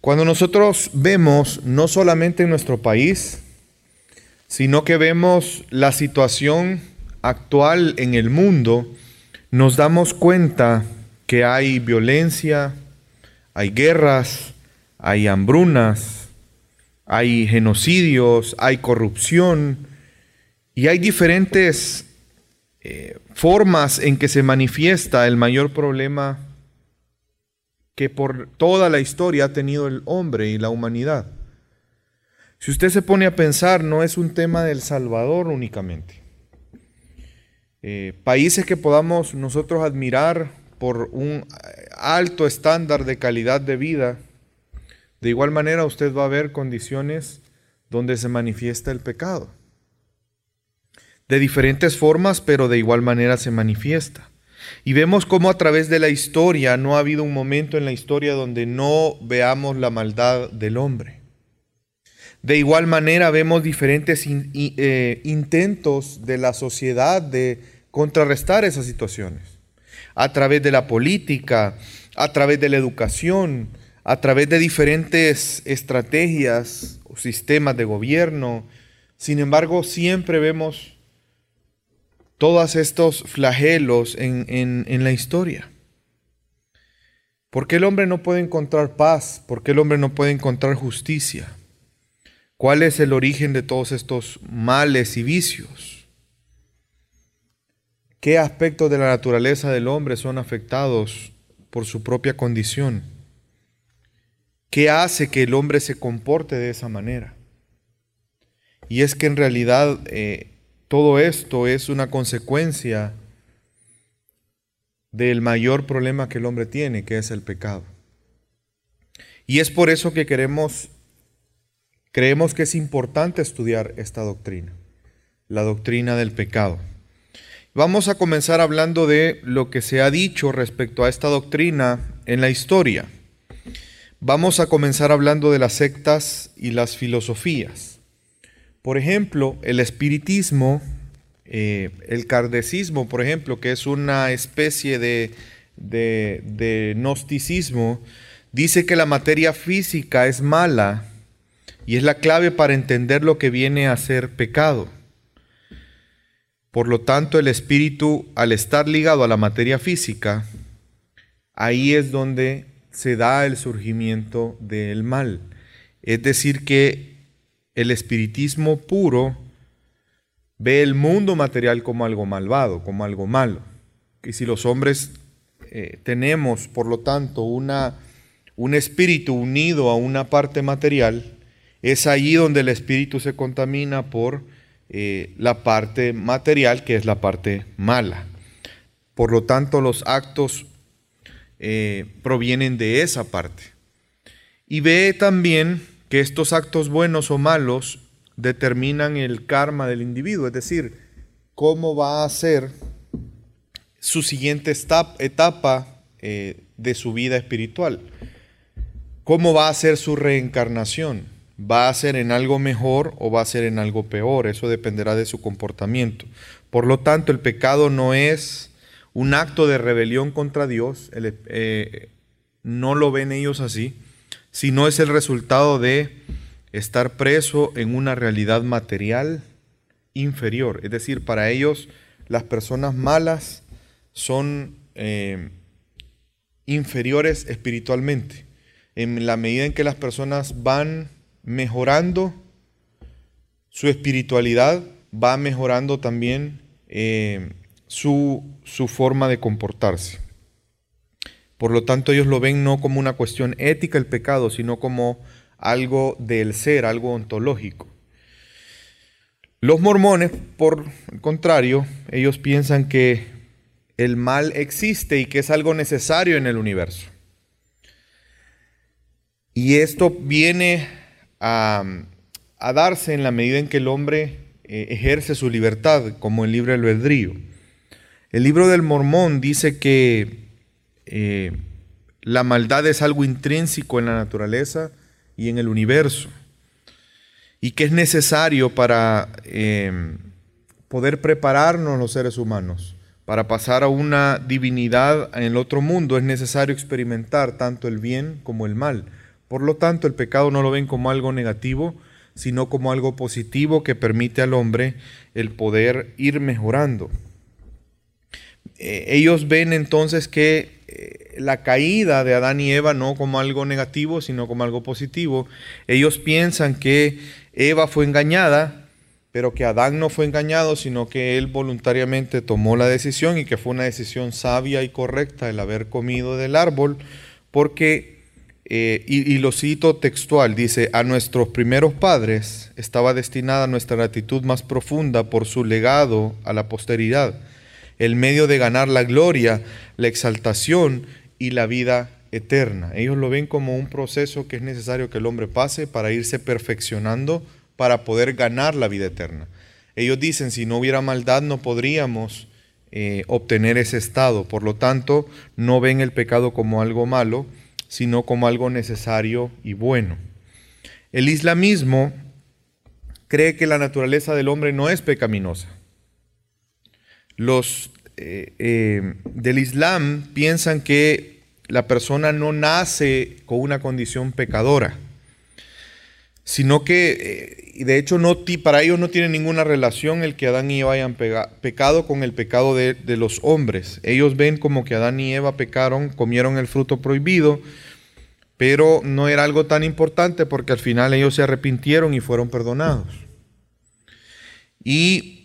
Cuando nosotros vemos, no solamente en nuestro país, sino que vemos la situación actual en el mundo, nos damos cuenta que hay violencia, hay guerras, hay hambrunas, hay genocidios, hay corrupción y hay diferentes eh, formas en que se manifiesta el mayor problema que por toda la historia ha tenido el hombre y la humanidad. Si usted se pone a pensar, no es un tema del Salvador únicamente. Eh, países que podamos nosotros admirar por un alto estándar de calidad de vida, de igual manera usted va a ver condiciones donde se manifiesta el pecado. De diferentes formas, pero de igual manera se manifiesta. Y vemos cómo a través de la historia no ha habido un momento en la historia donde no veamos la maldad del hombre. De igual manera vemos diferentes eh, intentos de la sociedad de contrarrestar esas situaciones. A través de la política, a través de la educación, a través de diferentes estrategias o sistemas de gobierno. Sin embargo, siempre vemos todos estos flagelos en, en la historia. ¿Por qué el hombre no puede encontrar paz? ¿Por qué el hombre no puede encontrar justicia? ¿Cuál es el origen de todos estos males y vicios? ¿Qué aspectos de la naturaleza del hombre son afectados por su propia condición? ¿Qué hace que el hombre se comporte de esa manera? Y es que en realidad eh, todo esto es una consecuencia del mayor problema que el hombre tiene, que es el pecado. Y es por eso que queremos Creemos que es importante estudiar esta doctrina, la doctrina del pecado. Vamos a comenzar hablando de lo que se ha dicho respecto a esta doctrina en la historia. Vamos a comenzar hablando de las sectas y las filosofías. Por ejemplo, el espiritismo, eh, el cardecismo, por ejemplo, que es una especie de, de, de gnosticismo, dice que la materia física es mala y es la clave para entender lo que viene a ser pecado. Por lo tanto, el espíritu, al estar ligado a la materia física, ahí es donde se da el surgimiento del mal. Es decir, que el espiritismo puro ve el mundo material como algo malvado, como algo malo. Y si los hombres eh, tenemos, por lo tanto, una, un espíritu unido a una parte material, es allí donde el espíritu se contamina por eh, la parte material, que es la parte mala. Por lo tanto, los actos eh, provienen de esa parte. Y ve también que estos actos buenos o malos determinan el karma del individuo, es decir, cómo va a ser su siguiente etapa eh, de su vida espiritual, cómo va a ser su reencarnación va a ser en algo mejor o va a ser en algo peor. Eso dependerá de su comportamiento. Por lo tanto, el pecado no es un acto de rebelión contra Dios, eh, no lo ven ellos así, sino es el resultado de estar preso en una realidad material inferior. Es decir, para ellos las personas malas son eh, inferiores espiritualmente. En la medida en que las personas van mejorando su espiritualidad, va mejorando también eh, su, su forma de comportarse. Por lo tanto, ellos lo ven no como una cuestión ética el pecado, sino como algo del ser, algo ontológico. Los mormones, por el contrario, ellos piensan que el mal existe y que es algo necesario en el universo. Y esto viene a, darse en la medida en que el hombre eh, ejerce su libertad como el libre albedrío. El libro del Mormón dice que eh, la maldad es algo intrínseco en la naturaleza y en el universo y que es necesario para em, poder prepararnos los seres humanos. Para pasar a una divinidad en el otro mundo es necesario experimentar tanto el bien como el mal Por lo tanto, el pecado no lo ven como algo negativo, sino como algo positivo que permite al hombre el poder ir mejorando. Eh, ellos ven entonces que la caída de Adán y Eva no como algo negativo, sino como algo positivo. Ellos piensan que Eva fue engañada, pero que Adán no fue engañado, sino que él voluntariamente tomó la decisión y que fue una decisión sabia y correcta el haber comido del árbol, porque eh, y, lo cito textual, dice, a nuestros primeros padres estaba destinada nuestra gratitud más profunda por su legado a la posteridad, el medio de ganar la gloria, la exaltación y la vida eterna. Ellos lo ven como un proceso que es necesario que el hombre pase para irse perfeccionando, para poder ganar la vida eterna. Ellos dicen, si no hubiera maldad no podríamos eh, obtener ese estado. Por lo tanto, no ven el pecado como algo malo, sino como algo necesario y bueno. El islamismo cree que la naturaleza del hombre no es pecaminosa. Los eh, eh, del Islam piensan que la persona no nace con una condición pecadora, sino que, eh, de hecho, no, para ellos no tiene ninguna relación el que Adán y Eva hayan pecado con el pecado de, de los hombres. Ellos ven como que Adán y Eva pecaron, comieron el fruto prohibido, pero no era algo tan importante porque al final ellos se arrepintieron y fueron perdonados. Y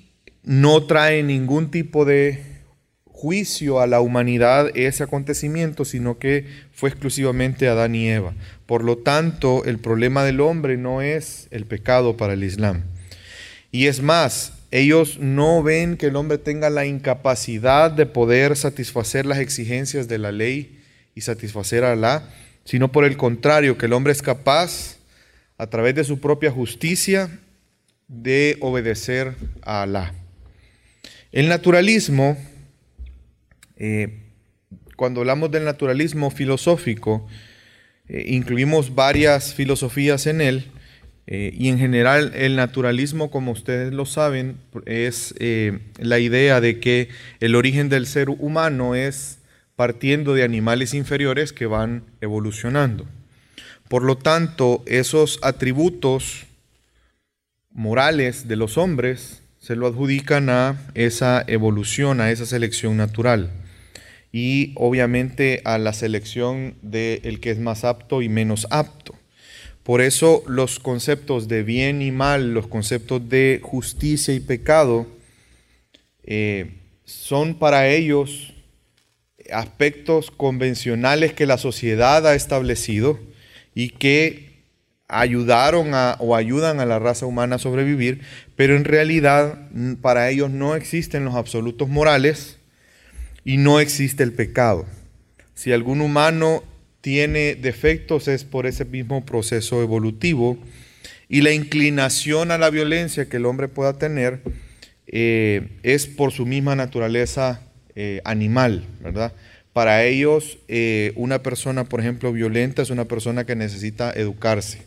no trae ningún tipo de juicio a la humanidad ese acontecimiento, sino que fue exclusivamente Adán y Eva. Por lo tanto, el problema del hombre no es el pecado para el Islam. Y es más, ellos no ven que el hombre tenga la incapacidad de poder satisfacer las exigencias de la ley y satisfacer a Alá, sino por el contrario, que el hombre es capaz, a través de su propia justicia, de obedecer a Alá. El naturalismo, eh, cuando hablamos del naturalismo filosófico, eh, incluimos varias filosofías en él eh, y en general el naturalismo, como ustedes lo saben, es la idea de que el origen del ser humano es partiendo de animales inferiores que van evolucionando. Por lo tanto, esos atributos morales de los hombres se lo adjudican a esa evolución, a esa selección natural y obviamente a la selección del que es más apto y menos apto. Por eso los conceptos de bien y mal, los conceptos de justicia y pecado, eh, son para ellos aspectos convencionales que la sociedad ha establecido y que ayudaron a, o ayudan a la raza humana a sobrevivir, pero en realidad para ellos no existen los absolutos morales, y no existe el pecado. Si algún humano tiene defectos es por ese mismo proceso evolutivo y la inclinación a la violencia que el hombre pueda tener eh, es por su misma naturaleza eh, animal, ¿verdad? Para ellos, eh, una persona, por ejemplo, violenta es una persona que necesita educarse,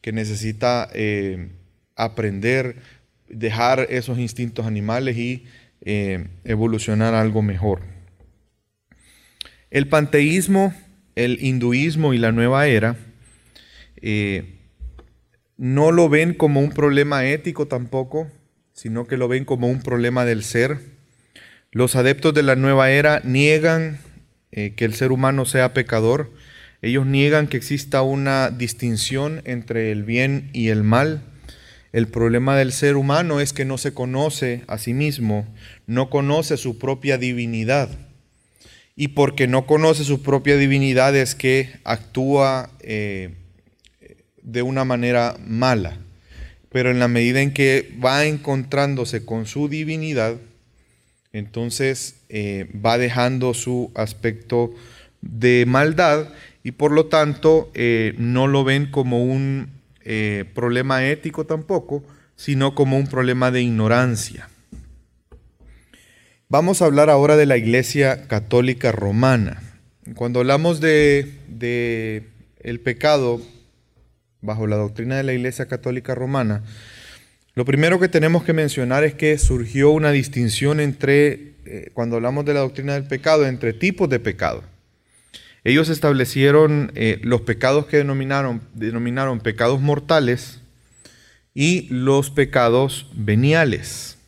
que necesita aprender, dejar esos instintos animales y eh, evolucionar algo mejor. El panteísmo, el hinduismo y la nueva era eh, no lo ven como un problema ético tampoco, sino que lo ven como un problema del ser. Los adeptos de la nueva era niegan eh, que el ser humano sea pecador. Ellos niegan que exista una distinción entre el bien y el mal. El problema del ser humano es que no se conoce a sí mismo, no conoce su propia divinidad. Y porque no conoce su propia divinidad es que actúa eh, de una manera mala. Pero en la medida en que va encontrándose con su divinidad, entonces eh, va dejando su aspecto de maldad y por lo tanto eh, no lo ven como un eh, problema ético tampoco, sino como un problema de ignorancia. Vamos a hablar ahora de la Iglesia Católica Romana. Cuando hablamos de, el pecado bajo la doctrina de la Iglesia Católica Romana, lo primero que tenemos que mencionar es que surgió una distinción entre, eh, cuando hablamos de la doctrina del pecado, entre tipos de pecado. Ellos establecieron eh, los pecados que denominaron, denominaron pecados mortales y los pecados veniales.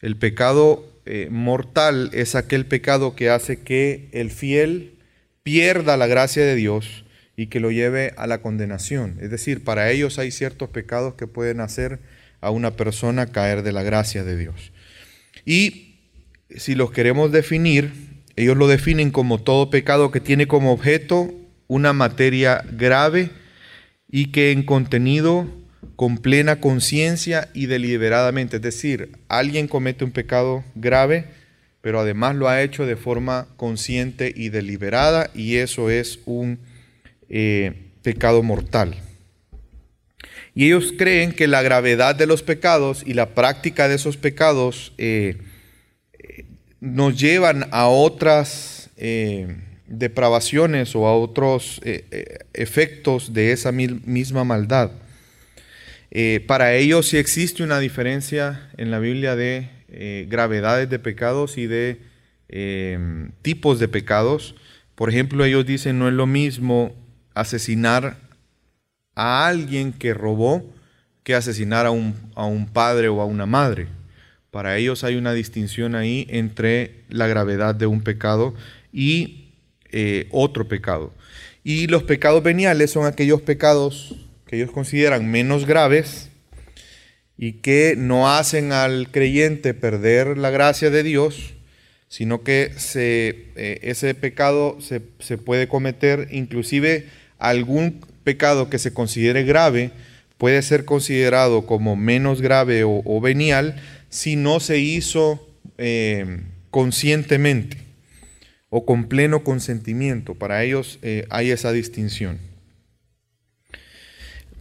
El pecado eh, mortal es aquel pecado que hace que el fiel pierda la gracia de Dios y que lo lleve a la condenación. Es decir, para ellos hay ciertos pecados que pueden hacer a una persona caer de la gracia de Dios. Y si los queremos definir, ellos lo definen como todo pecado que tiene como objeto una materia grave y que en contenido con plena conciencia y deliberadamente. Es decir, alguien comete un pecado grave, pero además lo ha hecho de forma consciente y deliberada y eso es un eh, pecado mortal. Y ellos creen que la gravedad de los pecados y la práctica de esos pecados eh, nos llevan a otras eh, depravaciones o a otros efectos de esa misma maldad. para ellos sí existe una diferencia en la Biblia de gravedades de pecados y de tipos de pecados. Por ejemplo, ellos dicen no es lo mismo asesinar a alguien que robó que asesinar a un, a un, padre o a una madre. Para ellos hay una distinción ahí entre la gravedad de un pecado y eh, otro pecado. Y los pecados veniales son aquellos pecados que ellos consideran menos graves y que no hacen al creyente perder la gracia de Dios, sino que eh, ese pecado se puede cometer inclusive algún pecado que se considere grave puede ser considerado como menos grave o, venial si no se hizo eh, conscientemente o con pleno consentimiento. Para ellos eh, hay esa distinción.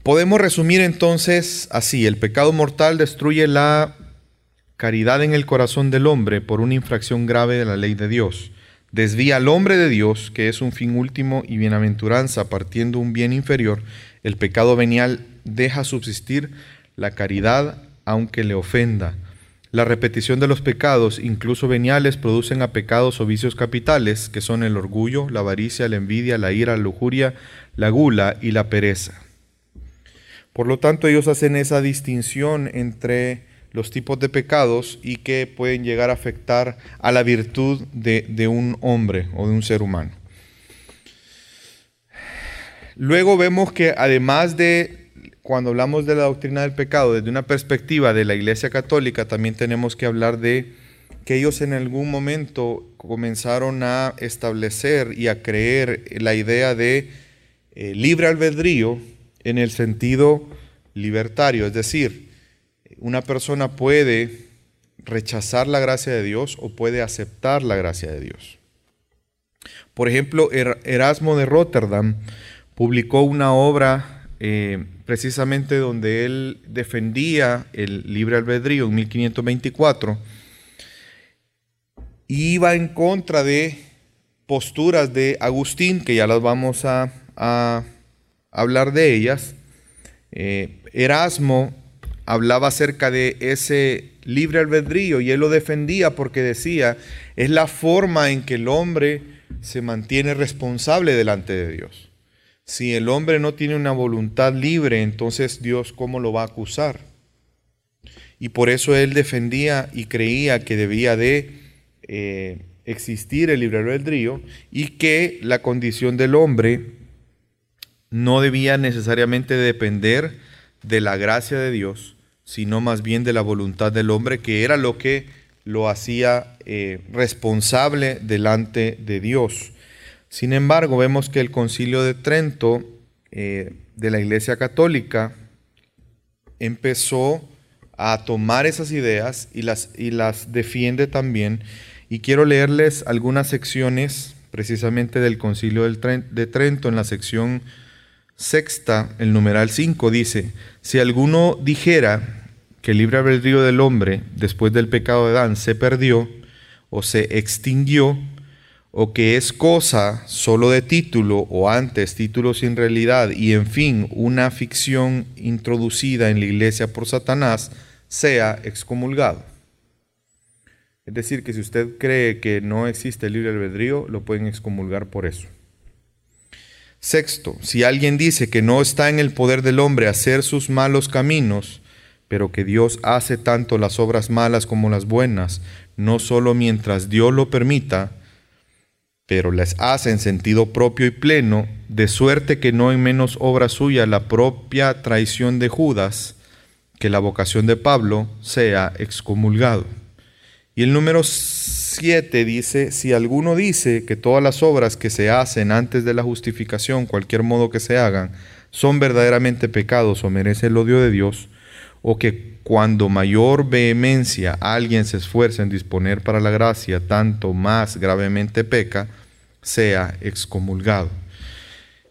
Podemos resumir entonces así, el pecado mortal destruye la caridad en el corazón del hombre por una infracción grave de la ley de Dios desvía al hombre de Dios, que es un fin último y bienaventuranza, partiendo un bien inferior, el pecado venial deja subsistir la caridad aunque le ofenda. La repetición de los pecados, incluso veniales, producen a pecados o vicios capitales, que son el orgullo, la avaricia, la envidia, la ira, la lujuria, la gula y la pereza. Por lo tanto, ellos hacen esa distinción entre los tipos de pecados y que pueden llegar a afectar a la virtud de, un hombre o de un ser humano. Luego vemos que además de, cuando hablamos de la doctrina del pecado, desde una perspectiva de la Iglesia Católica, también tenemos que hablar de que ellos en algún momento comenzaron a establecer y a creer la idea de eh, libre albedrío en el sentido libertario, es decir, una persona puede rechazar la gracia de Dios o puede aceptar la gracia de Dios. Por ejemplo, er-, Erasmo de Rotterdam publicó una obra eh, precisamente donde él defendía el libre albedrío en 1524 y iba en contra de posturas de Agustín, que ya las vamos a, hablar de ellas. Eh, Erasmo hablaba acerca de ese libre albedrío y él lo defendía porque decía, es la forma en que el hombre se mantiene responsable delante de Dios. Si el hombre no tiene una voluntad libre, entonces Dios cómo lo va a acusar. Y por eso él defendía y creía que debía de eh, existir el libre albedrío y que la condición del hombre no debía necesariamente depender de la gracia de Dios, sino más bien de la voluntad del hombre, que era lo que lo hacía eh, responsable delante de Dios. Sin embargo, vemos que el concilio de Trento eh, de la Iglesia Católica empezó a tomar esas ideas y las, y las defiende también. Y quiero leerles algunas secciones precisamente del concilio de Trento en la sección sexta, el numeral 5 dice, si alguno dijera que el libre albedrío del hombre, después del pecado de Adán, se perdió o se extinguió, o que es cosa solo de título o antes título sin realidad y en fin una ficción introducida en la iglesia por Satanás, sea excomulgado. Es decir, que si usted cree que no existe el libre albedrío, lo pueden excomulgar por eso. Sexto, si alguien dice que no está en el poder del hombre hacer sus malos caminos, pero que Dios hace tanto las obras malas como las buenas, no solo mientras Dios lo permita, pero las hace en sentido propio y pleno, de suerte que no en menos obra suya la propia traición de Judas, que la vocación de Pablo sea excomulgado. Y el número 7 dice, si alguno dice que todas las obras que se hacen antes de la justificación, cualquier modo que se hagan, son verdaderamente pecados o merece el odio de Dios, o que cuando mayor vehemencia alguien se esfuerza en disponer para la gracia, tanto más gravemente peca, sea excomulgado.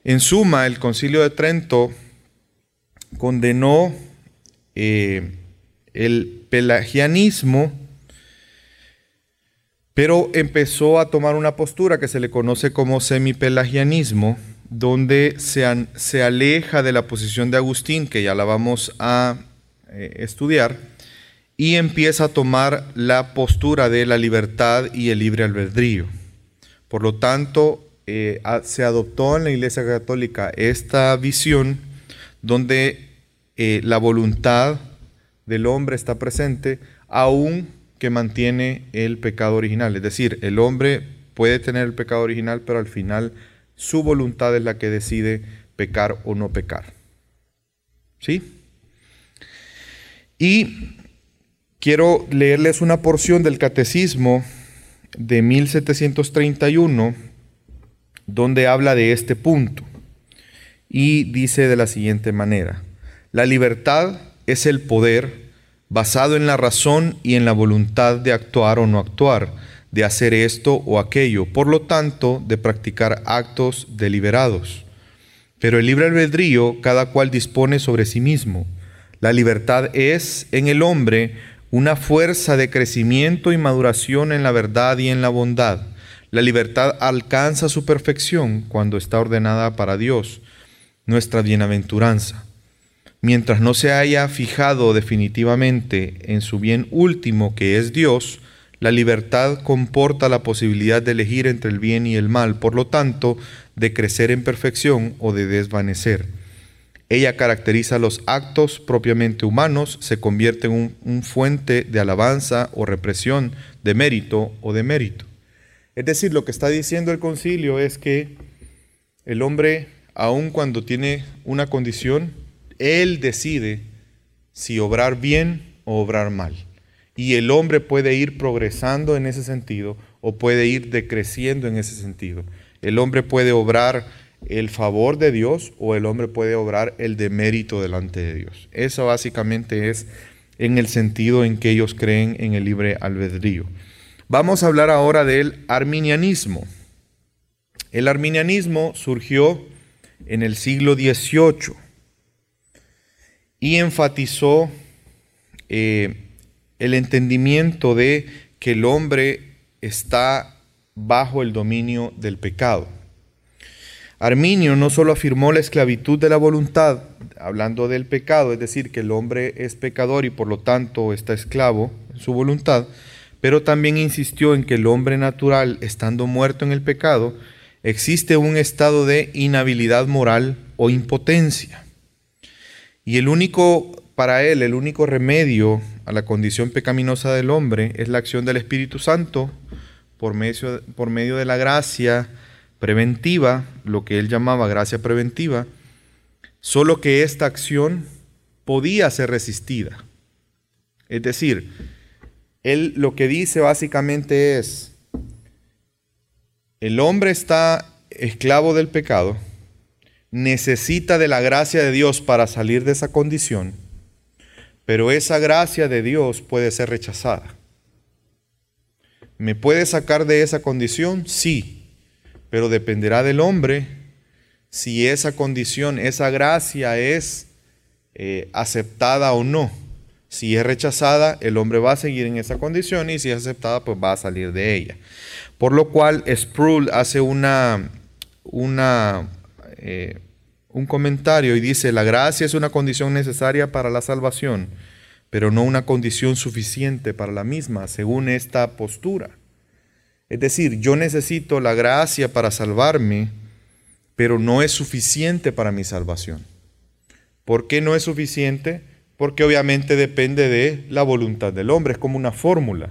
En suma, el concilio de Trento condenó eh, el pelagianismo, pero empezó a tomar una postura que se le conoce como semipelagianismo, donde se, se aleja de la posición de Agustín, que ya la vamos a eh, estudiar, y empieza a tomar la postura de la libertad y el libre albedrío. Por lo tanto, eh, se adoptó en la Iglesia Católica esta visión donde eh, la voluntad del hombre está presente, aún que mantiene el pecado original. Es decir, el hombre puede tener el pecado original, pero al final su voluntad es la que decide pecar o no pecar. ¿Sí? Y quiero leerles una porción del catecismo de 1731 donde habla de este punto y dice de la siguiente manera, la libertad es el poder basado en la razón y en la voluntad de actuar o no actuar, de hacer esto o aquello, por lo tanto, de practicar actos deliberados. Pero el libre albedrío cada cual dispone sobre sí mismo la libertad es en el hombre una fuerza de crecimiento y maduración en la verdad y en la bondad. La libertad alcanza su perfección cuando está ordenada para Dios, nuestra bienaventuranza. Mientras no se haya fijado definitivamente en su bien último, que es Dios, la libertad comporta la posibilidad de elegir entre el bien y el mal, por lo tanto, de crecer en perfección o de desvanecer. Ella caracteriza los actos propiamente humanos, se convierte en un, fuente de alabanza o represión, de mérito o de mérito. Es decir, lo que está diciendo el concilio es que el hombre, aun cuando tiene una condición, él decide si obrar bien o obrar mal. Y el hombre puede ir progresando en ese sentido o puede ir decreciendo en ese sentido. El hombre puede obrar el favor de Dios o el hombre puede obrar el demérito delante de Dios. Eso básicamente es en el sentido en que ellos creen en el libre albedrío. Vamos a hablar ahora del arminianismo. El arminianismo surgió en el siglo XVIII y enfatizó eh, el entendimiento de que el hombre está bajo el dominio del pecado. Arminio no solo afirmó la esclavitud de la voluntad, hablando del pecado, es decir, que el hombre es pecador y por lo tanto está esclavo en su voluntad, pero también insistió en que el hombre natural, estando muerto en el pecado, existe un estado de inhabilidad moral o impotencia. Y el único, para él, el único remedio a la condición pecaminosa del hombre es la acción del Espíritu Santo por medio, por medio de la gracia, preventiva, lo que él llamaba gracia preventiva, solo que esta acción podía ser resistida. Es decir, él lo que dice básicamente es, el hombre está esclavo del pecado, necesita de la gracia de Dios para salir de esa condición, pero esa gracia de Dios puede ser rechazada. ¿Me puede sacar de esa condición? Sí, pero dependerá del hombre si esa condición, esa gracia es eh, aceptada o no. Si es rechazada, el hombre va a seguir en esa condición y si es aceptada, pues va a salir de ella. Por lo cual, Sproul hace una, eh, un comentario y dice, la gracia es una condición necesaria para la salvación, pero no una condición suficiente para la misma, según esta postura. Es decir, yo necesito la gracia para salvarme, pero no es suficiente para mi salvación. ¿Por qué no es suficiente? Porque obviamente depende de la voluntad del hombre, es como una fórmula.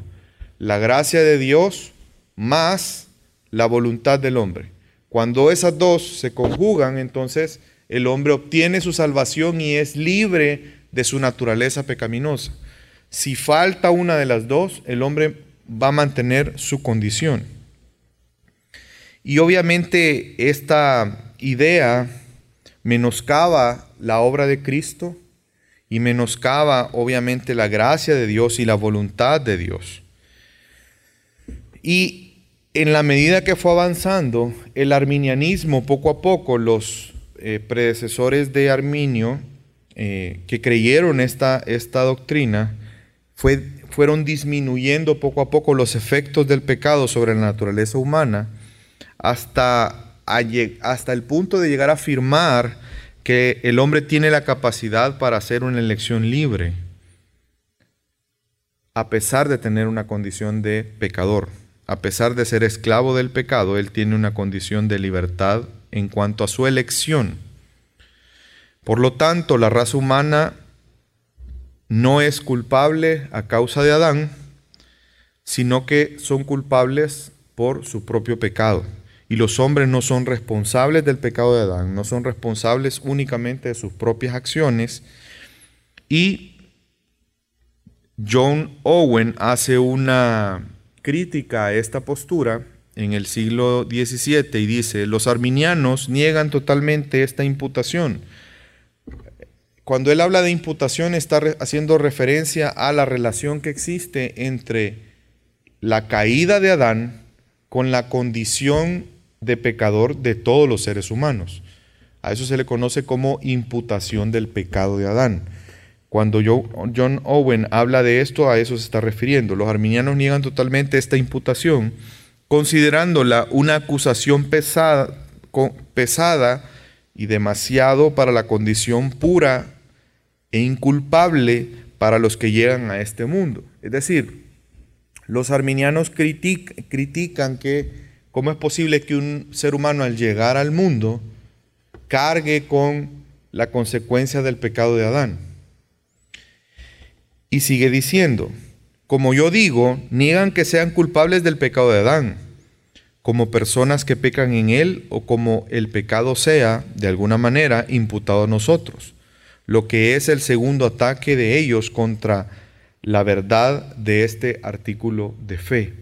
La gracia de Dios más la voluntad del hombre. Cuando esas dos se conjugan, entonces el hombre obtiene su salvación y es libre de su naturaleza pecaminosa. Si falta una de las dos, el hombre va a mantener su condición. Y obviamente esta idea menoscaba la obra de Cristo y menoscaba obviamente la gracia de Dios y la voluntad de Dios. Y en la medida que fue avanzando, el arminianismo poco a poco, los eh, predecesores de Arminio eh, que creyeron esta, esta doctrina, fue, fueron disminuyendo poco a poco los efectos del pecado sobre la naturaleza humana hasta, hasta el punto de llegar a afirmar que el hombre tiene la capacidad para hacer una elección libre, a pesar de tener una condición de pecador. A pesar de ser esclavo del pecado, él tiene una condición de libertad en cuanto a su elección. Por lo tanto, la raza humana no es culpable a causa de Adán, sino que son culpables por su propio pecado. Y los hombres no son responsables del pecado de Adán, no son responsables únicamente de sus propias acciones. Y John Owen hace una crítica a esta postura en el siglo XVII y dice, los arminianos niegan totalmente esta imputación. Cuando él habla de imputación está haciendo referencia a la relación que existe entre la caída de Adán con la condición de pecador de todos los seres humanos. A eso se le conoce como imputación del pecado de Adán. Cuando John Owen habla de esto, a eso se está refiriendo. Los arminianos niegan totalmente esta imputación considerándola una acusación pesada, pesada y demasiado para la condición pura e inculpable para los que llegan a este mundo. Es decir, los arminianos critican que cómo es posible que un ser humano al llegar al mundo cargue con la consecuencia del pecado de Adán. Y sigue diciendo, como yo digo, niegan que sean culpables del pecado de Adán, como personas que pecan en él o como el pecado sea, de alguna manera, imputado a nosotros, lo que es el segundo ataque de ellos contra la verdad de este artículo de fe.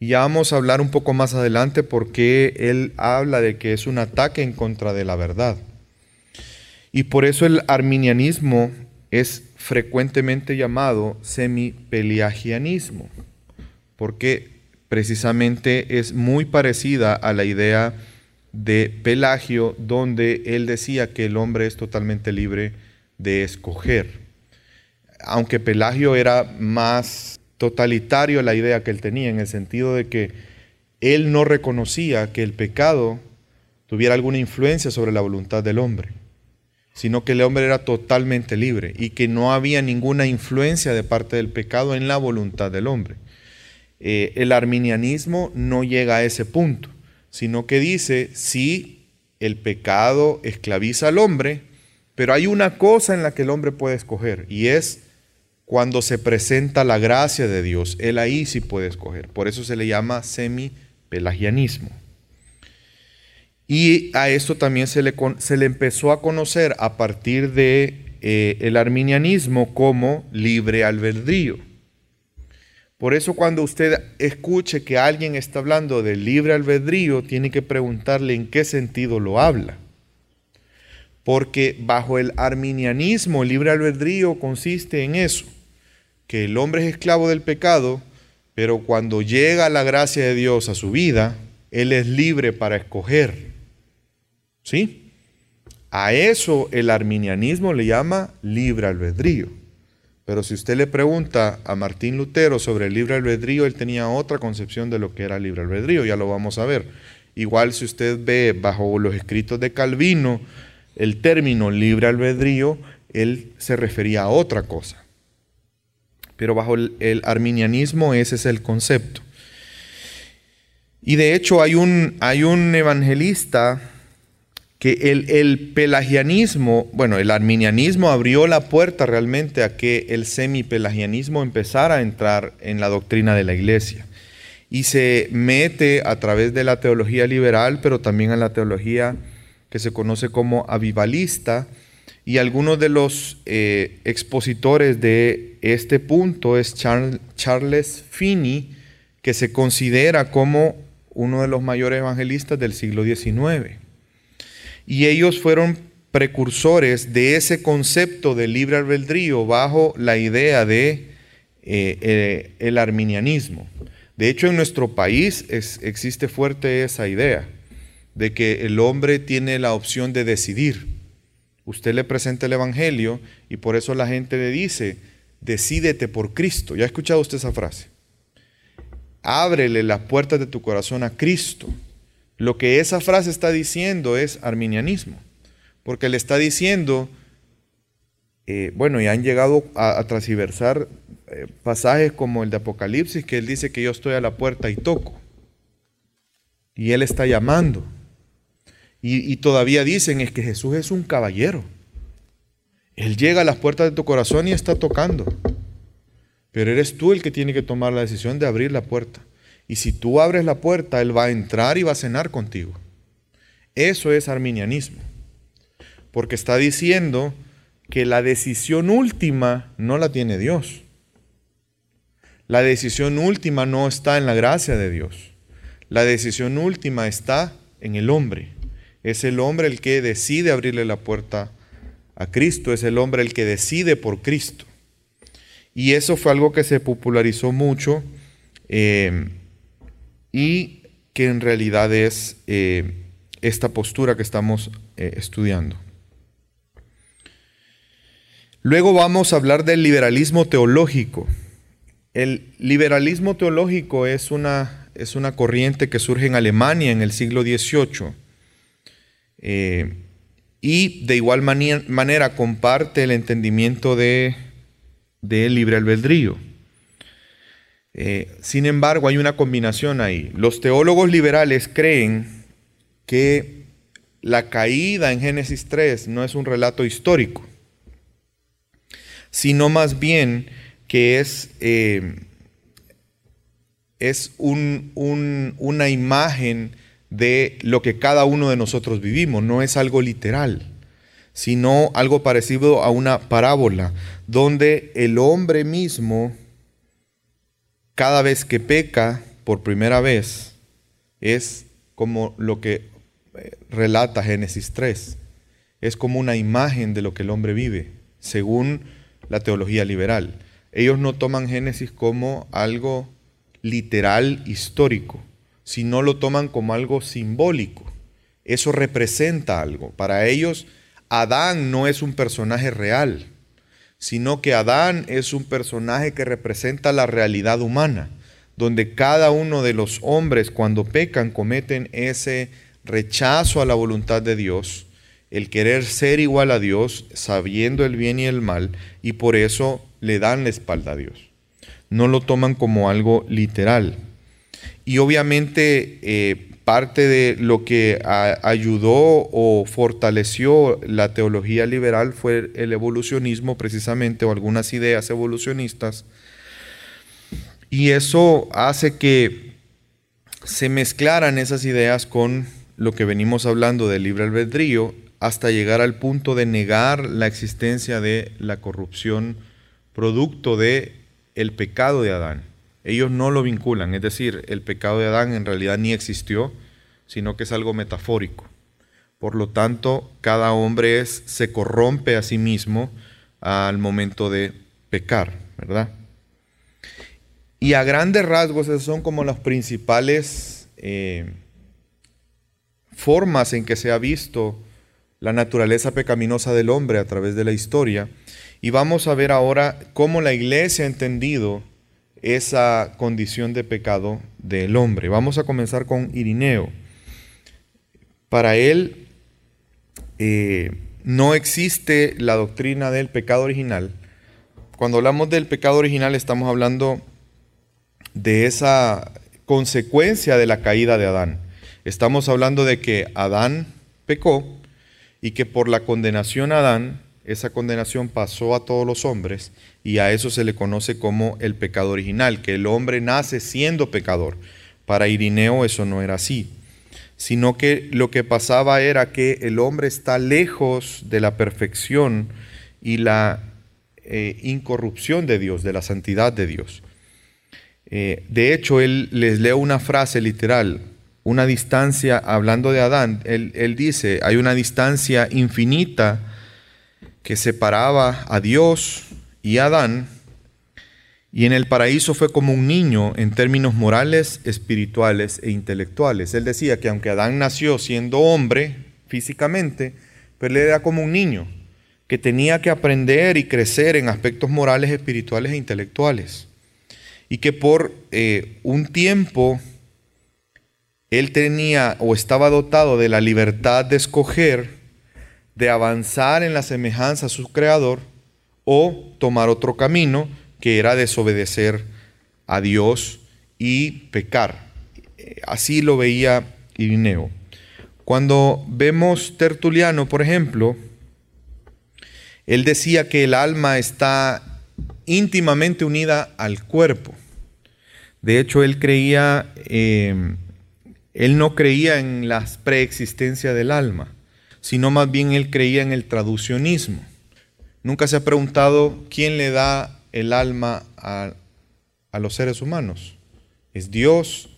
Y ya vamos a hablar un poco más adelante porque él habla de que es un ataque en contra de la verdad. Y por eso el arminianismo es frecuentemente llamado semipelagianismo, porque precisamente es muy parecida a la idea de Pelagio, donde él decía que el hombre es totalmente libre de escoger. Aunque Pelagio era más totalitario la idea que él tenía, en el sentido de que él no reconocía que el pecado tuviera alguna influencia sobre la voluntad del hombre sino que el hombre era totalmente libre y que no había ninguna influencia de parte del pecado en la voluntad del hombre. Eh, el arminianismo no llega a ese punto, sino que dice, sí, el pecado esclaviza al hombre, pero hay una cosa en la que el hombre puede escoger y es cuando se presenta la gracia de Dios, él ahí sí puede escoger. Por eso se le llama semi-pelagianismo. Y a esto también se le, se le empezó a conocer a partir de eh, el arminianismo como libre albedrío. Por eso cuando usted escuche que alguien está hablando de libre albedrío, tiene que preguntarle en qué sentido lo habla. Porque bajo el arminianismo, el libre albedrío consiste en eso, que el hombre es esclavo del pecado, pero cuando llega la gracia de Dios a su vida, él es libre para escoger ¿Sí? A eso el arminianismo le llama libre albedrío. Pero si usted le pregunta a Martín Lutero sobre el libre albedrío, él tenía otra concepción de lo que era libre albedrío, ya lo vamos a ver. Igual si usted ve bajo los escritos de Calvino el término libre albedrío, él se refería a otra cosa. Pero bajo el, arminianismo ese es el concepto. Y de hecho hay un, hay un evangelista que el, el, pelagianismo, bueno, el arminianismo abrió la puerta realmente a que el semipelagianismo empezara a entrar en la doctrina de la iglesia. Y se mete a través de la teología liberal, pero también a la teología que se conoce como avivalista. Y algunos de los eh, expositores de este punto es Charles Finney, que se considera como uno de los mayores evangelistas del siglo XIX. Y ellos fueron precursores de ese concepto de libre albedrío bajo la idea de eh, eh, el arminianismo. De hecho, en nuestro país existe fuerte esa idea de que el hombre tiene la opción de decidir. Usted le presenta el Evangelio y por eso la gente le dice, decídete por Cristo. ¿Ya ha escuchado usted esa frase? Ábrele las puertas de tu corazón a Cristo. Lo que esa frase está diciendo es arminianismo, porque le está diciendo, eh, bueno, y han llegado a, transversar eh, pasajes como el de Apocalipsis, que él dice que yo estoy a la puerta y toco. Y él está llamando. Y, todavía dicen es que Jesús es un caballero. Él llega a las puertas de tu corazón y está tocando. Pero eres tú el que tiene que tomar la decisión de abrir la puerta. Y si tú abres la puerta, Él va a entrar y va a cenar contigo. Eso es arminianismo. Porque está diciendo que la decisión última no la tiene Dios. La decisión última no está en la gracia de Dios. La decisión última está en el hombre. Es el hombre el que decide abrirle la puerta a Cristo. Es el hombre el que decide por Cristo. Y eso fue algo que se popularizó mucho. Eh, y que en realidad es eh, esta postura que estamos eh, estudiando. Luego vamos a hablar del liberalismo teológico. El liberalismo teológico es una, es una corriente que surge en Alemania en el siglo XVIII eh, y de igual manera comparte el entendimiento de, de libre albedrío. Eh, sin embargo, hay una combinación ahí. Los teólogos liberales creen que la caída en Génesis 3 no es un relato histórico, sino más bien que es, eh, es una imagen de lo que cada uno de nosotros vivimos, no es algo literal sino algo parecido a una parábola, donde el hombre mismo cada vez que peca por primera vez es como lo que eh, relata Génesis 3. Es como una imagen de lo que el hombre vive, según la teología liberal. Ellos no toman Génesis como algo literal histórico, sino lo toman como algo simbólico. Eso representa algo. Para ellos, Adán no es un personaje real sino que Adán es un personaje que representa la realidad humana, donde cada uno de los hombres cuando pecan cometen ese rechazo a la voluntad de Dios, el querer ser igual a Dios, sabiendo el bien y el mal, y por eso le dan la espalda a Dios. No lo toman como algo literal. Y obviamente eh, parte de lo que ayudó o fortaleció la teología liberal fue el evolucionismo precisamente o algunas ideas evolucionistas. Y eso hace que se mezclaran esas ideas con lo que venimos hablando del libre albedrío hasta llegar al punto de negar la existencia de la corrupción producto de el pecado de Adán ellos no lo vinculan, es decir, el pecado de Adán en realidad ni existió, sino que es algo metafórico. Por lo tanto, cada hombre se corrompe a sí mismo al momento de pecar, ¿verdad? Y a grandes rasgos esas son como las principales eh, formas en que se ha visto la naturaleza pecaminosa del hombre a través de la historia. Y vamos a ver ahora cómo la iglesia ha entendido esa condición de pecado del hombre. Vamos a comenzar con Irineo. Para él eh, no existe la doctrina del pecado original. Cuando hablamos del pecado original estamos hablando de esa consecuencia de la caída de Adán. Estamos hablando de que Adán pecó y que por la condenación a Adán, esa condenación pasó a todos los hombres y a eso se le conoce como el pecado original, que el hombre nace siendo pecador. Para Irineo eso no era así, sino que lo que pasaba era que el hombre está lejos de la perfección y la eh, incorrupción de Dios, de la santidad de Dios. Eh, de hecho, él les leo una frase literal, una distancia, hablando de Adán, él, él dice, hay una distancia infinita que separaba a Dios y a Adán, y en el paraíso fue como un niño en términos morales, espirituales e intelectuales. Él decía que aunque Adán nació siendo hombre físicamente, pero él era como un niño que tenía que aprender y crecer en aspectos morales, espirituales e intelectuales. Y que por eh, un tiempo él tenía o estaba dotado de la libertad de escoger, de avanzar en la semejanza a su creador o tomar otro camino que era desobedecer a Dios y pecar. Así lo veía Irineo. Cuando vemos Tertuliano, por ejemplo, él decía que el alma está íntimamente unida al cuerpo. De hecho, él creía, eh, él no creía en la preexistencia del alma, sino más bien él creía en el traducionismo. Nunca se ha preguntado quién le da el alma a, los seres humanos? ¿Es Dios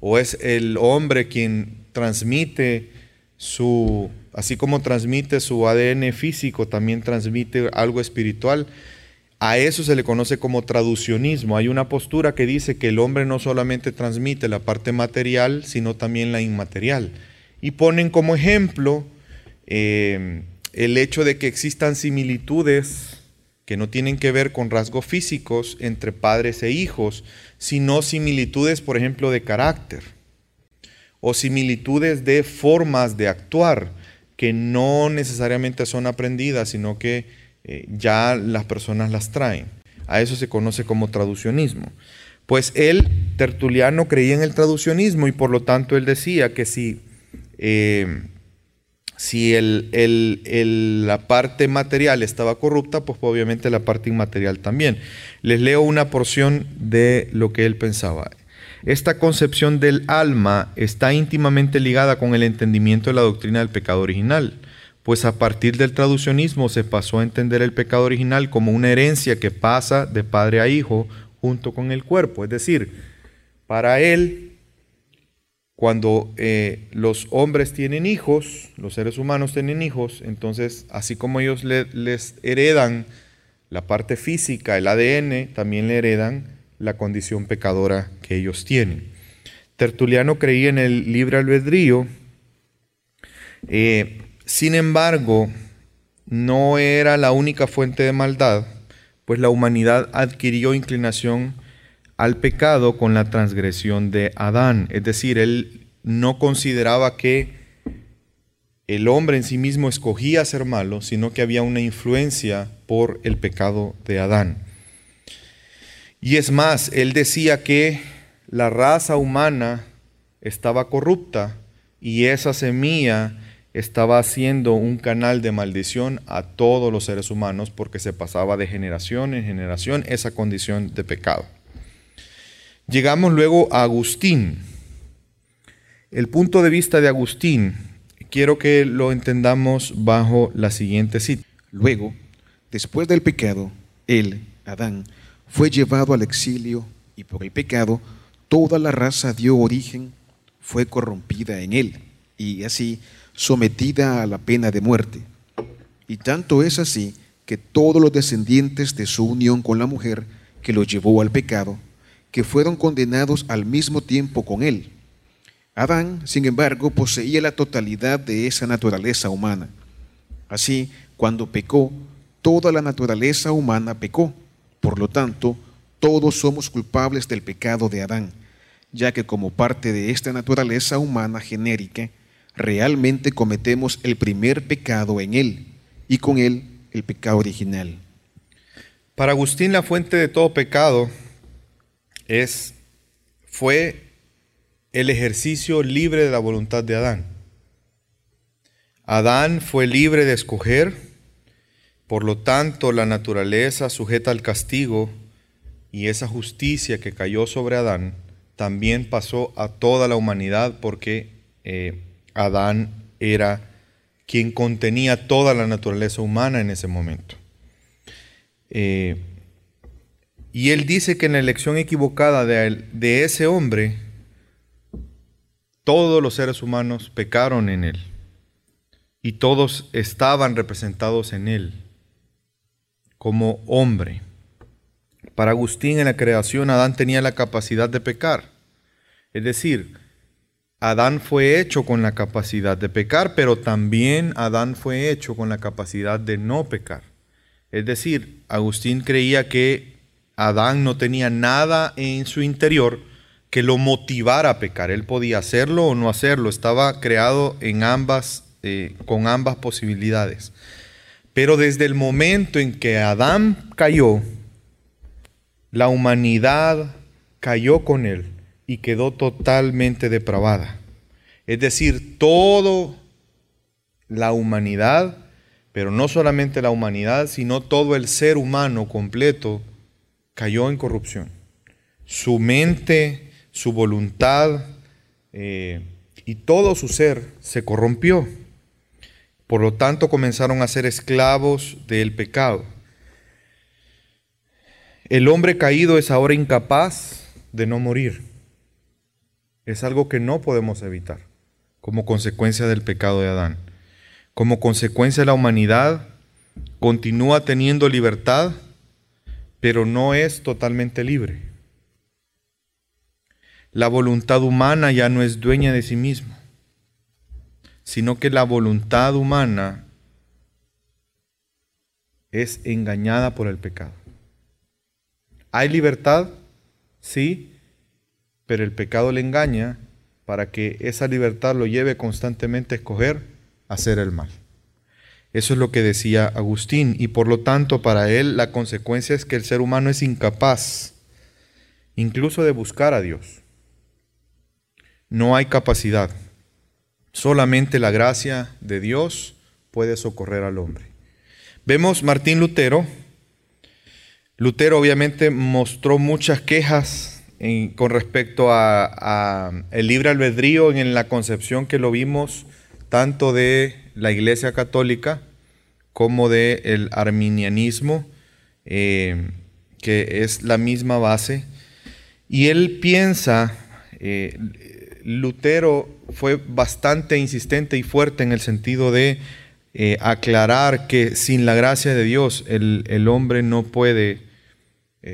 o es el hombre quien transmite su, así como transmite su ADN físico, también transmite algo espiritual? A eso se le conoce como traducionismo. Hay una postura que dice que el hombre no solamente transmite la parte material, sino también la inmaterial. Y ponen como ejemplo eh, el hecho de que existan similitudes que no tienen que ver con rasgos físicos entre padres e hijos, sino similitudes, por ejemplo, de carácter o similitudes de formas de actuar que no necesariamente son aprendidas, sino que eh, ya las personas las traen. A eso se conoce como traducionismo. Pues él, Tertuliano, creía en el traducionismo y por lo tanto él decía que si eh, si la parte material estaba corrupta, pues obviamente la parte inmaterial también. Les leo una porción de lo que él pensaba. Esta concepción del alma está íntimamente ligada con el entendimiento de la doctrina del pecado original, pues a partir del traducionismo se pasó a entender el pecado original como una herencia que pasa de padre a hijo junto con el cuerpo. Es decir, para él cuando eh, los hombres tienen hijos, los seres humanos tienen hijos, entonces así como ellos les heredan la parte física, el ADN, también le heredan la condición pecadora que ellos tienen. Tertuliano creía en el libre albedrío, eh, sin embargo, no era la única fuente de maldad, pues la humanidad adquirió inclinación al pecado con la transgresión de Adán. Es decir, él no consideraba que el hombre en sí mismo escogía ser malo, sino que había una influencia por el pecado de Adán. Y es más, él decía que la raza humana estaba corrupta y esa semilla estaba haciendo un canal de maldición a todos los seres humanos porque se pasaba de generación en generación esa condición de pecado. Llegamos luego a Agustín. El punto de vista de Agustín quiero que lo entendamos bajo la siguiente cita. Luego, después del pecado, él, Adán, fue llevado al exilio y por el pecado toda la raza dio origen, fue corrompida en él y así sometida a la pena de muerte. Y tanto es así que todos los descendientes de su unión con la mujer que lo llevó al pecado, que fueron condenados al mismo tiempo con él. Adán, sin embargo, poseía la totalidad de esa naturaleza humana. Así, cuando pecó, toda la naturaleza humana pecó. Por lo tanto, todos somos culpables del pecado de Adán, ya que como parte de esta naturaleza humana genérica, realmente cometemos el primer pecado en él y con él el pecado original. Para Agustín la fuente de todo pecado es, fue el ejercicio libre de la voluntad de Adán. Adán fue libre de escoger, por lo tanto la naturaleza sujeta al castigo y esa justicia que cayó sobre Adán también pasó a toda la humanidad porque eh, Adán era quien contenía toda la naturaleza humana en ese momento. Eh, y él dice que en la elección equivocada de, de ese hombre, todos los seres humanos pecaron en él y todos estaban representados en él como hombre. Para Agustín en la creación Adán tenía la capacidad de pecar. Es decir, Adán fue hecho con la capacidad de pecar, pero también Adán fue hecho con la capacidad de no pecar. Es decir, Agustín creía que Adán no tenía nada en su interior que lo motivara a pecar. Él podía hacerlo o no hacerlo. Estaba creado en ambas, eh, con ambas posibilidades. Pero desde el momento en que Adán cayó, la humanidad cayó con él y quedó totalmente depravada. Es decir, toda la humanidad, pero no solamente la humanidad, sino todo el ser humano completo cayó en corrupción. Su mente, su voluntad eh, y todo su ser se corrompió. Por lo tanto, comenzaron a ser esclavos del pecado. El hombre caído es ahora incapaz de no morir. Es algo que no podemos evitar como consecuencia del pecado de Adán. Como consecuencia la humanidad continúa teniendo libertad, pero no es totalmente libre. La voluntad humana ya no es dueña de sí misma, sino que la voluntad humana es engañada por el pecado. ¿Hay libertad? Sí, pero el pecado le engaña para que esa libertad lo lleve constantemente a escoger hacer el mal. Eso es lo que decía Agustín y por lo tanto para él la consecuencia es que el ser humano es incapaz incluso de buscar a Dios. No hay capacidad. Solamente la gracia de Dios puede socorrer al hombre. Vemos Martín Lutero, Lutero obviamente mostró muchas quejas con respecto a, el libre albedrío en la concepción que lo vimos tanto de la Iglesia Católica como de el arminianismo, eh, que es la misma base. Y él piensa, eh, Lutero fue bastante insistente y fuerte en el sentido de eh, aclarar que sin la gracia de Dios el, el hombre no puede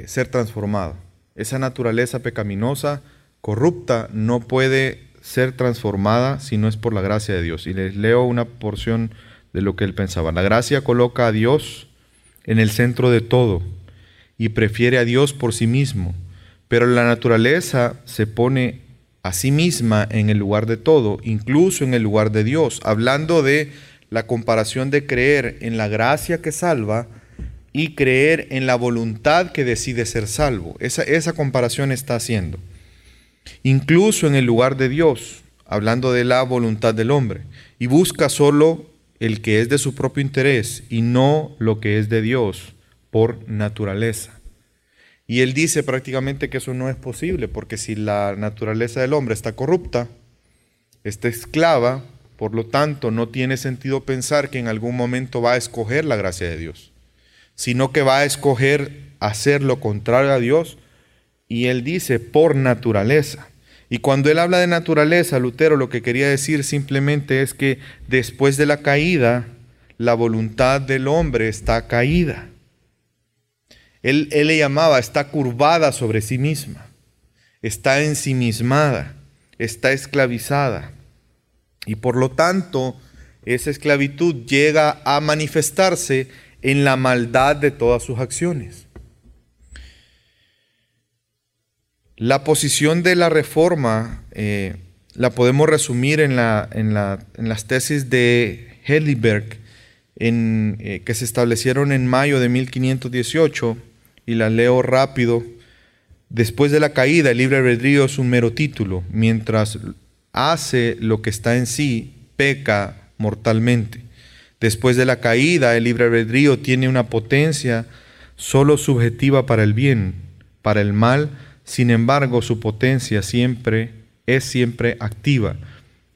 ser transformado. Esa naturaleza pecaminosa, corrupta, no puede ser transformada si no es por la gracia de Dios. Y les leo una porción de lo que él pensaba. La gracia coloca a Dios en el centro de todo y prefiere a Dios por sí mismo, pero la naturaleza se pone a sí misma en el lugar de todo, incluso en el lugar de Dios, hablando de la comparación de creer en la gracia que salva y creer en la voluntad que decide ser salvo. Esa, esa comparación está haciendo. Incluso en el lugar de Dios, hablando de la voluntad del hombre, y busca solo el que es de su propio interés y no lo que es de Dios por naturaleza. Y él dice prácticamente que eso no es posible, porque si la naturaleza del hombre está corrupta, está esclava, por lo tanto no tiene sentido pensar que en algún momento va a escoger la gracia de Dios sino que va a escoger hacer lo contrario a Dios. Y él dice, por naturaleza. Y cuando él habla de naturaleza, Lutero lo que quería decir simplemente es que después de la caída, la voluntad del hombre está caída. Él, él, le llamaba, está curvada sobre sí misma, está ensimismada, está esclavizada. Y por lo tanto, esa esclavitud llega a manifestarse en la maldad de todas sus acciones. La posición de la reforma eh, la podemos resumir en, la, en, las tesis de Heidelberg eh, que se establecieron en mayo de 1518 y la leo rápido. Después de la caída, el libre albedrío es un mero título. Mientras hace lo que está en sí, peca mortalmente. Después de la caída, el libre albedrío tiene una potencia solo subjetiva para el bien, para el mal, sin embargo, su potencia siempre es siempre activa.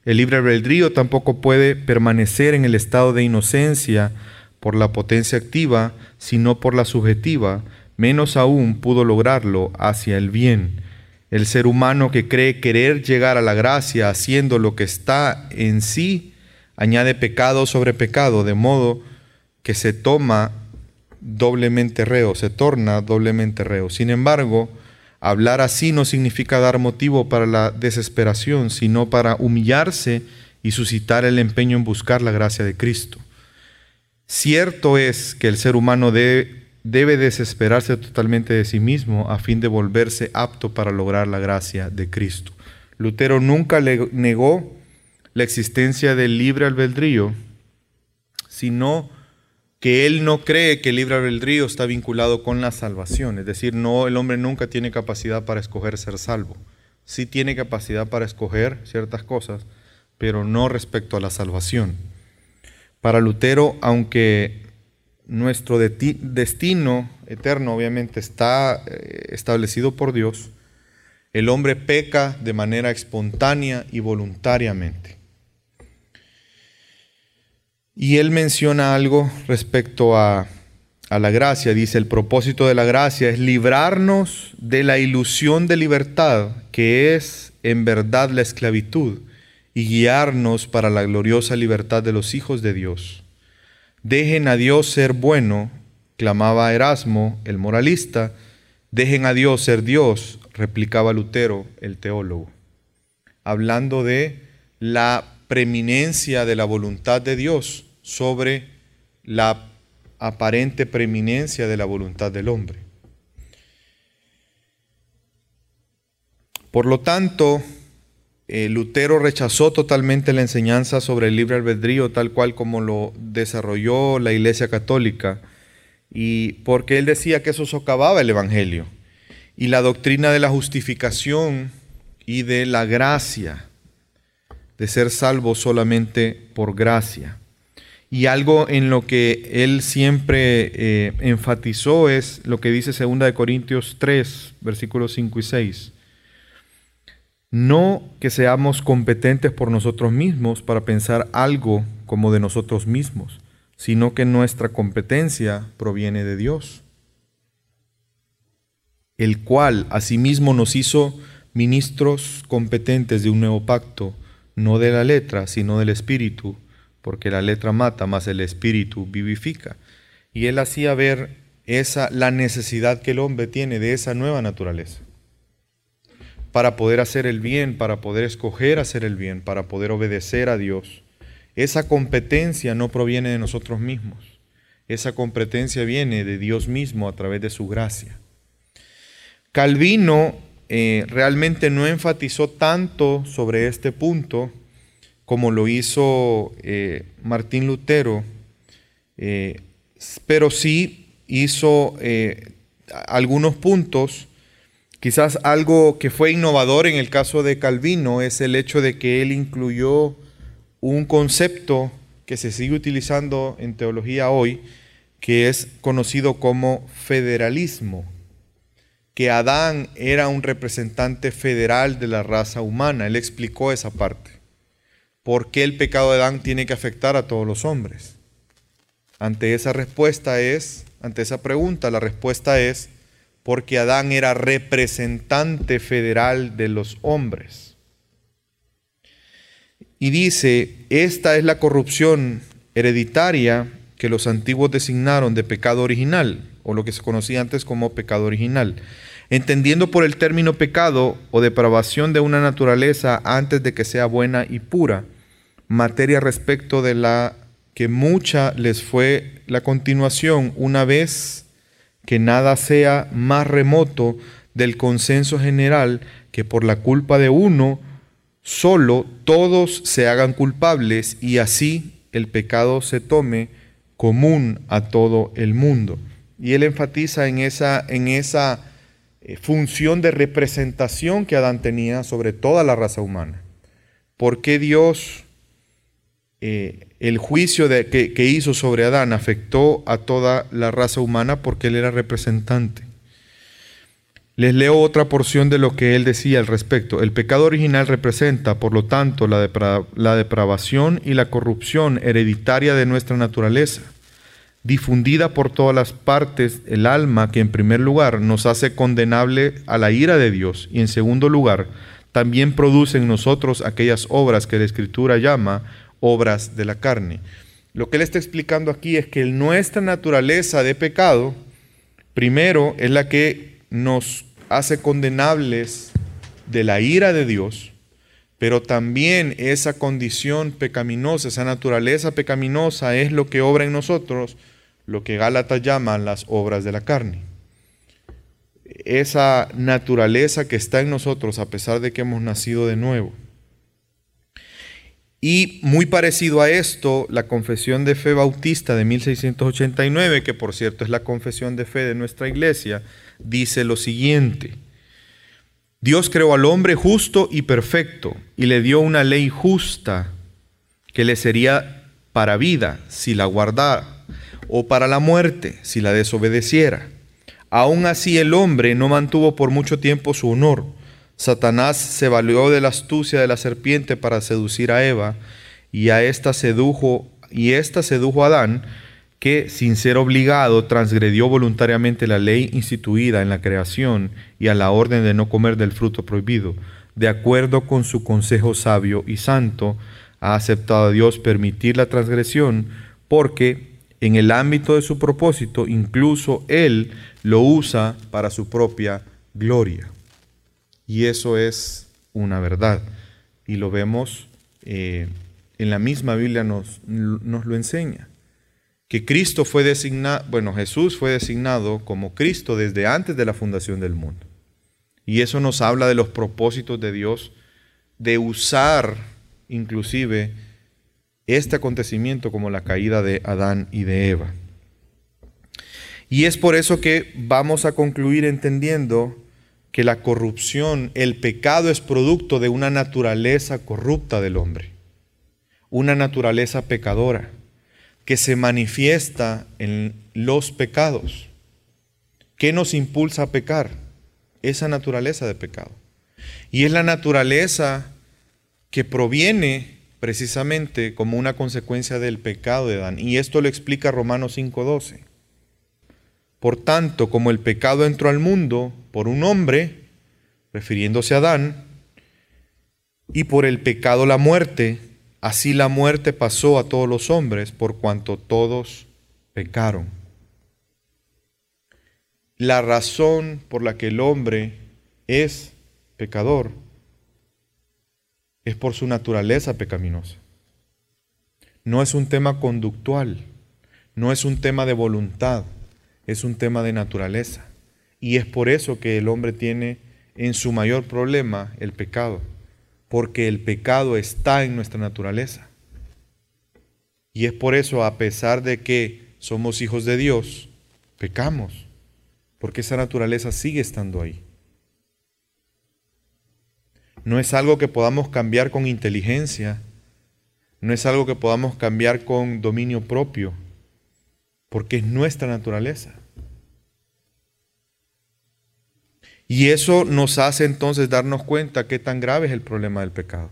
El libre albedrío tampoco puede permanecer en el estado de inocencia por la potencia activa, sino por la subjetiva, menos aún pudo lograrlo hacia el bien. El ser humano que cree querer llegar a la gracia haciendo lo que está en sí, añade pecado sobre pecado, de modo que se toma doblemente reo, se torna doblemente reo. Sin embargo, hablar así no significa dar motivo para la desesperación, sino para humillarse y suscitar el empeño en buscar la gracia de Cristo. Cierto es que el ser humano debe desesperarse totalmente de sí mismo a fin de volverse apto para lograr la gracia de Cristo. Lutero nunca le negó la existencia del libre albedrío, sino que él no cree que el libre albedrío está vinculado con la salvación, es decir, no el hombre nunca tiene capacidad para escoger ser salvo. Sí tiene capacidad para escoger ciertas cosas, pero no respecto a la salvación. Para Lutero, aunque nuestro destino eterno obviamente está eh, establecido por Dios, el hombre peca de manera espontánea y voluntariamente. Y él menciona algo respecto a, a, la gracia. Dice, el propósito de la gracia es librarnos de la ilusión de libertad, que es en verdad la esclavitud, y guiarnos para la gloriosa libertad de los hijos de Dios. Dejen a Dios ser bueno, clamaba Erasmo, el moralista. Dejen a Dios ser Dios, replicaba Lutero, el teólogo. Hablando de la preeminencia de la voluntad de Dios sobre la aparente preeminencia de la voluntad del hombre. Por lo tanto, eh, Lutero rechazó totalmente la enseñanza sobre el libre albedrío tal cual como lo desarrolló la Iglesia Católica, y porque él decía que eso socavaba el Evangelio y la doctrina de la justificación y de la gracia, de ser salvo solamente por gracia. Y algo en lo que él siempre eh, enfatizó es lo que dice 2 Corintios 3, versículos 5 y 6 no que seamos competentes por nosotros mismos para pensar algo como de nosotros mismos, sino que nuestra competencia proviene de Dios, el cual asimismo nos hizo ministros competentes de un nuevo pacto, no de la letra, sino del espíritu, porque la letra mata, mas el espíritu vivifica. Y él hacía ver esa la necesidad que el hombre tiene de esa nueva naturaleza para poder hacer el bien, para poder escoger hacer el bien, para poder obedecer a Dios. Esa competencia no proviene de nosotros mismos. Esa competencia viene de Dios mismo a través de su gracia. Calvino eh, realmente no enfatizó tanto sobre este punto como lo hizo eh, Martín Lutero, eh, pero sí hizo algunos puntos Quizás algo que fue innovador en el caso de Calvino es el hecho de que él incluyó un concepto que se sigue utilizando en teología hoy, que es conocido como federalismo, que Adán era un representante federal de la raza humana. Él explicó esa parte. ¿Por qué el pecado de Adán tiene que afectar a todos los hombres? Ante esa respuesta es, ante esa pregunta, la respuesta es porque Adán era representante federal de los hombres. Y dice, esta es la corrupción hereditaria que los antiguos designaron de pecado original, o lo que se conocía antes como pecado original, entendiendo por el término pecado o depravación de una naturaleza antes de que sea buena y pura, materia respecto de la que mucha les fue la continuación una vez que nada sea más remoto del consenso general que por la culpa de uno solo todos se hagan culpables y así el pecado se tome común a todo el mundo. Y él enfatiza en esa, en esa eh, función de representación que Adán tenía sobre toda la raza humana. ¿Por qué Dios eh, el juicio que, que hizo sobre Adán afectó a toda la raza humana porque él era representante. Les leo otra porción de lo que él decía al respecto. El pecado original representa, por lo tanto, la, depravación y la corrupción hereditaria de nuestra naturaleza, difundida por todas las partes, el alma que en primer lugar nos hace condenable a la ira de Dios y en segundo lugar también produce en nosotros aquellas obras que la Escritura llama obras de la carne. Lo que él está explicando aquí es que nuestra naturaleza de pecado, primero, es la que nos hace condenables de la ira de Dios, pero también esa condición pecaminosa, esa naturaleza pecaminosa es lo que obra en nosotros, lo que Gálatas llama las obras de la carne. Esa naturaleza que está en nosotros a pesar de que hemos nacido de nuevo. Y muy parecido a esto, la confesión de fe bautista de 1689, que por cierto es la confesión de fe de nuestra iglesia, dice lo siguiente. Dios creó al hombre justo y perfecto y le dio una ley justa que le sería para vida si la guardara o para la muerte si la desobedeciera. Aún así el hombre no mantuvo por mucho tiempo su honor Satanás se valió de la astucia de la serpiente para seducir a Eva y a esta sedujo y esta sedujo a Adán que sin ser obligado transgredió voluntariamente la ley instituida en la creación y a la orden de no comer del fruto prohibido. De acuerdo con su consejo sabio y santo, ha aceptado a Dios permitir la transgresión porque en el ámbito de su propósito incluso Él lo usa para su propia gloria. Y eso es una verdad. Y lo vemos eh, en la misma Biblia nos, nos lo enseña. Que Cristo fue designado, bueno, Jesús fue designado como Cristo desde antes de la fundación del mundo. Y eso nos habla de los propósitos de Dios de usar inclusive este acontecimiento como la caída de Adán y de Eva. Y es por eso que vamos a concluir entendiendo que la corrupción, el pecado es producto de una naturaleza corrupta del hombre, una naturaleza pecadora que se manifiesta en los pecados. ¿Qué nos impulsa a pecar? Esa naturaleza de pecado. Y es la naturaleza que proviene precisamente como una consecuencia del pecado de Adán. Y esto lo explica Romanos 5.12. Por tanto, como el pecado entró al mundo por un hombre, refiriéndose a Adán, y por el pecado la muerte, así la muerte pasó a todos los hombres por cuanto todos pecaron. La razón por la que el hombre es pecador es por su naturaleza pecaminosa. No es un tema conductual, no es un tema de voluntad, es un tema de naturaleza. Y es por eso que el hombre tiene en su mayor problema el pecado, porque el pecado está en nuestra naturaleza. Y es por eso, a pesar de que somos hijos de Dios, pecamos, porque esa naturaleza sigue estando ahí. No es algo que podamos cambiar con inteligencia, no es algo que podamos cambiar con dominio propio, porque es nuestra naturaleza. Y eso nos hace entonces darnos cuenta qué tan grave es el problema del pecado.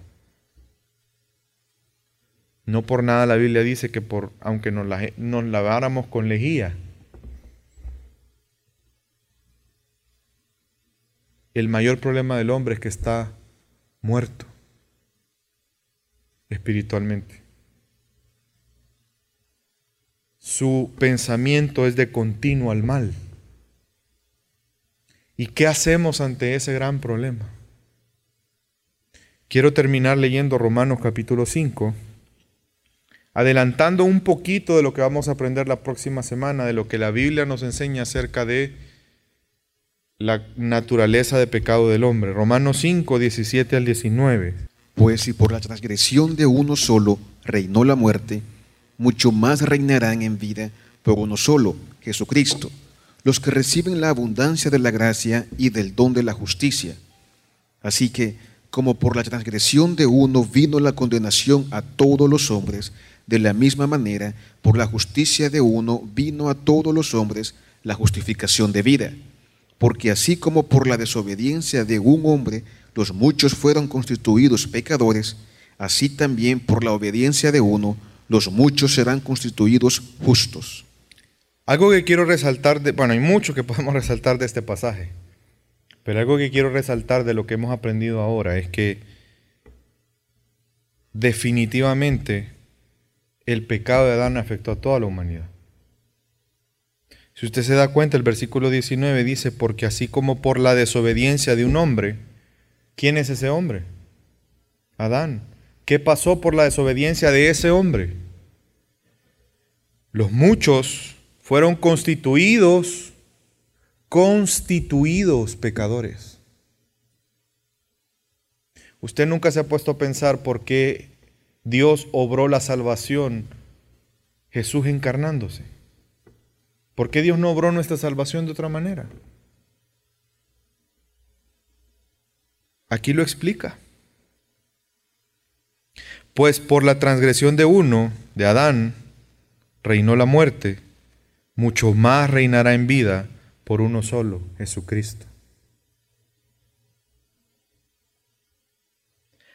No por nada la Biblia dice que por, aunque nos, nos laváramos con lejía, el mayor problema del hombre es que está muerto espiritualmente. Su pensamiento es de continuo al mal. ¿Y qué hacemos ante ese gran problema? Quiero terminar leyendo Romanos capítulo 5, adelantando un poquito de lo que vamos a aprender la próxima semana, de lo que la Biblia nos enseña acerca de la naturaleza de pecado del hombre. Romanos 5, 17 al 19. Pues si por la transgresión de uno solo reinó la muerte, mucho más reinarán en vida por uno solo, Jesucristo, los que reciben la abundancia de la gracia y del don de la justicia. Así que como por la transgresión de uno vino la condenación a todos los hombres, de la misma manera, por la justicia de uno vino a todos los hombres la justificación de vida. Porque así como por la desobediencia de un hombre los muchos fueron constituidos pecadores, así también por la obediencia de uno los muchos serán constituidos justos. Algo que quiero resaltar, de, bueno, hay mucho que podemos resaltar de este pasaje. Pero algo que quiero resaltar de lo que hemos aprendido ahora es que definitivamente el pecado de Adán afectó a toda la humanidad. Si usted se da cuenta, el versículo 19 dice, porque así como por la desobediencia de un hombre, ¿quién es ese hombre? Adán. ¿Qué pasó por la desobediencia de ese hombre? Los muchos fueron constituidos constituidos pecadores. Usted nunca se ha puesto a pensar por qué Dios obró la salvación Jesús encarnándose. ¿Por qué Dios no obró nuestra salvación de otra manera? Aquí lo explica. Pues por la transgresión de uno, de Adán, reinó la muerte, mucho más reinará en vida por uno solo, Jesucristo.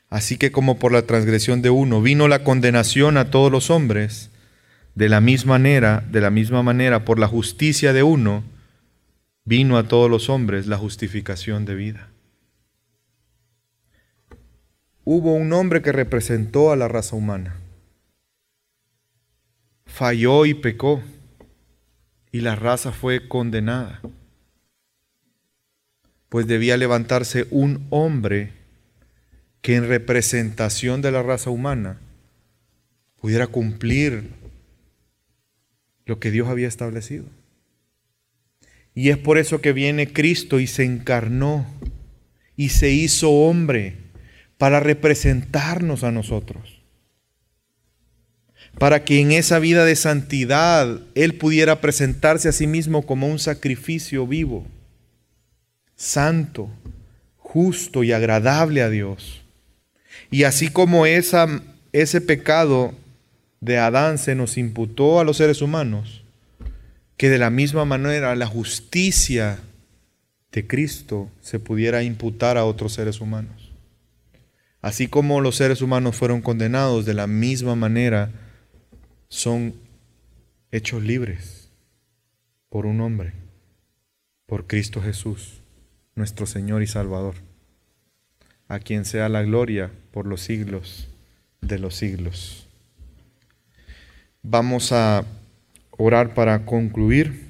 Así que como por la transgresión de uno vino la condenación a todos los hombres, de la misma manera, de la misma manera por la justicia de uno vino a todos los hombres la justificación de vida. Hubo un hombre que representó a la raza humana. Falló y pecó y la raza fue condenada. Pues debía levantarse un hombre que en representación de la raza humana pudiera cumplir lo que Dios había establecido. Y es por eso que viene Cristo y se encarnó y se hizo hombre para representarnos a nosotros para que en esa vida de santidad Él pudiera presentarse a sí mismo como un sacrificio vivo, santo, justo y agradable a Dios. Y así como ese pecado de Adán se nos imputó a los seres humanos, que de la misma manera la justicia de Cristo se pudiera imputar a otros seres humanos. Así como los seres humanos fueron condenados de la misma manera, son hechos libres por un hombre, por Cristo Jesús, nuestro Señor y Salvador, a quien sea la gloria por los siglos de los siglos. Vamos a orar para concluir.